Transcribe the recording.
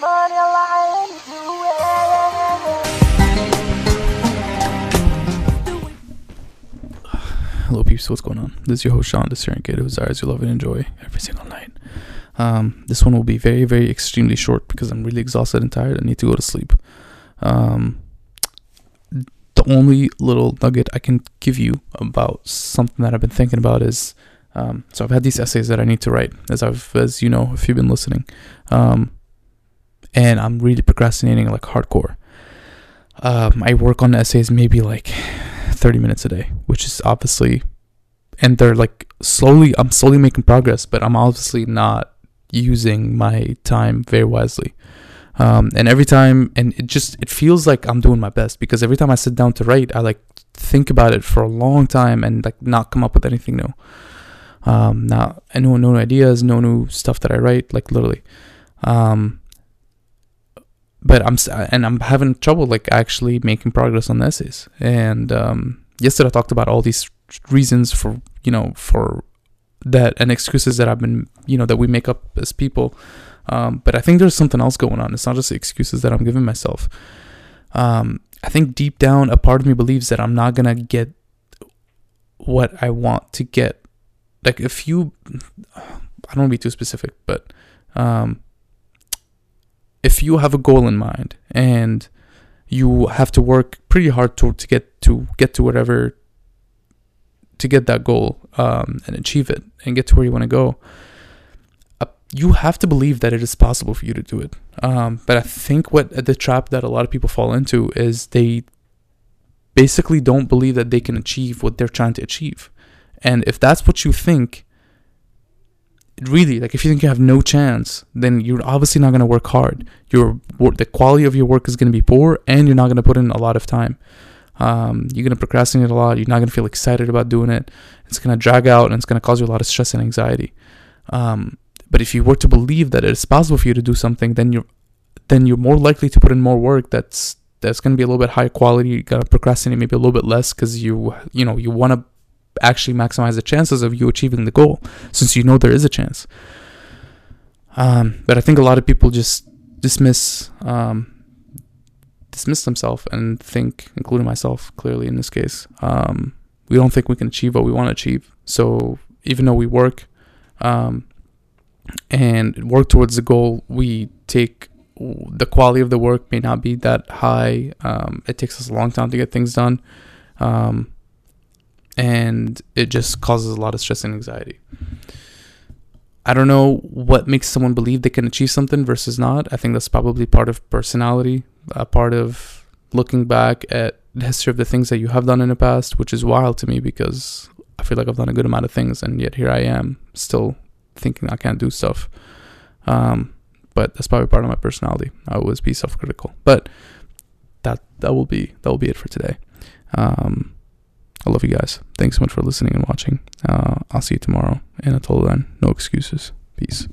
money lying Hello, peeps. What's going on? This is your host, Sean Discerned who desires you love and enjoy every single night. Um, this one will be very, very extremely short because I'm really exhausted and tired. I need to go to sleep. Um, the only little nugget I can give you about something that I've been thinking about is um, so I've had these essays that I need to write, as I've, as you know, if you've been listening, um, and I'm really procrastinating like hardcore. Um, I work on essays maybe like 30 minutes a day, which is obviously, and they're like slowly, I'm slowly making progress, but I'm obviously not using my time very wisely. Um, and every time, and it just, it feels like I'm doing my best because every time I sit down to write, I like think about it for a long time and like not come up with anything new. Um, not, no, no ideas, no new stuff that I write, like literally. Um, but I'm and I'm having trouble like actually making progress on essays. And um, yesterday I talked about all these reasons for you know for that and excuses that I've been you know that we make up as people. Um, but I think there's something else going on. It's not just excuses that I'm giving myself. Um, I think deep down, a part of me believes that I'm not gonna get what I want to get. Like if you, I don't want to be too specific, but um, if you have a goal in mind and you have to work pretty hard to, to get to get to whatever to get that goal um, and achieve it and get to where you want to go uh, you have to believe that it is possible for you to do it. Um, but i think what the trap that a lot of people fall into is they basically don't believe that they can achieve what they're trying to achieve. And if that's what you think really like if you think you have no chance then you're obviously not going to work hard. Your the quality of your work is going to be poor and you're not going to put in a lot of time. Um, you're going to procrastinate a lot. You're not going to feel excited about doing it. It's going to drag out and it's going to cause you a lot of stress and anxiety. Um, but if you were to believe that it's possible for you to do something then you're then you're more likely to put in more work that's that's going to be a little bit higher quality. You got to procrastinate maybe a little bit less because you you know you want to actually maximize the chances of you achieving the goal since you know there is a chance. Um, but I think a lot of people just dismiss um, dismiss themselves and think, including myself, clearly in this case, um, we don't think we can achieve what we want to achieve. So even though we work um, and work towards the goal, we take the quality of the work may not be that high. Um, it takes us a long time to get things done. Um, and it just causes a lot of stress and anxiety. I don't know what makes someone believe they can achieve something versus not. I think that's probably part of personality, a part of looking back at the history of the things that you have done in the past, which is wild to me because I feel like I've done a good amount of things, and yet here I am still thinking I can't do stuff. Um, but that's probably part of my personality. I always be self-critical. But that that will be that will be it for today. Um, Love you guys. Thanks so much for listening and watching. Uh, I'll see you tomorrow. And until then, no excuses. Peace.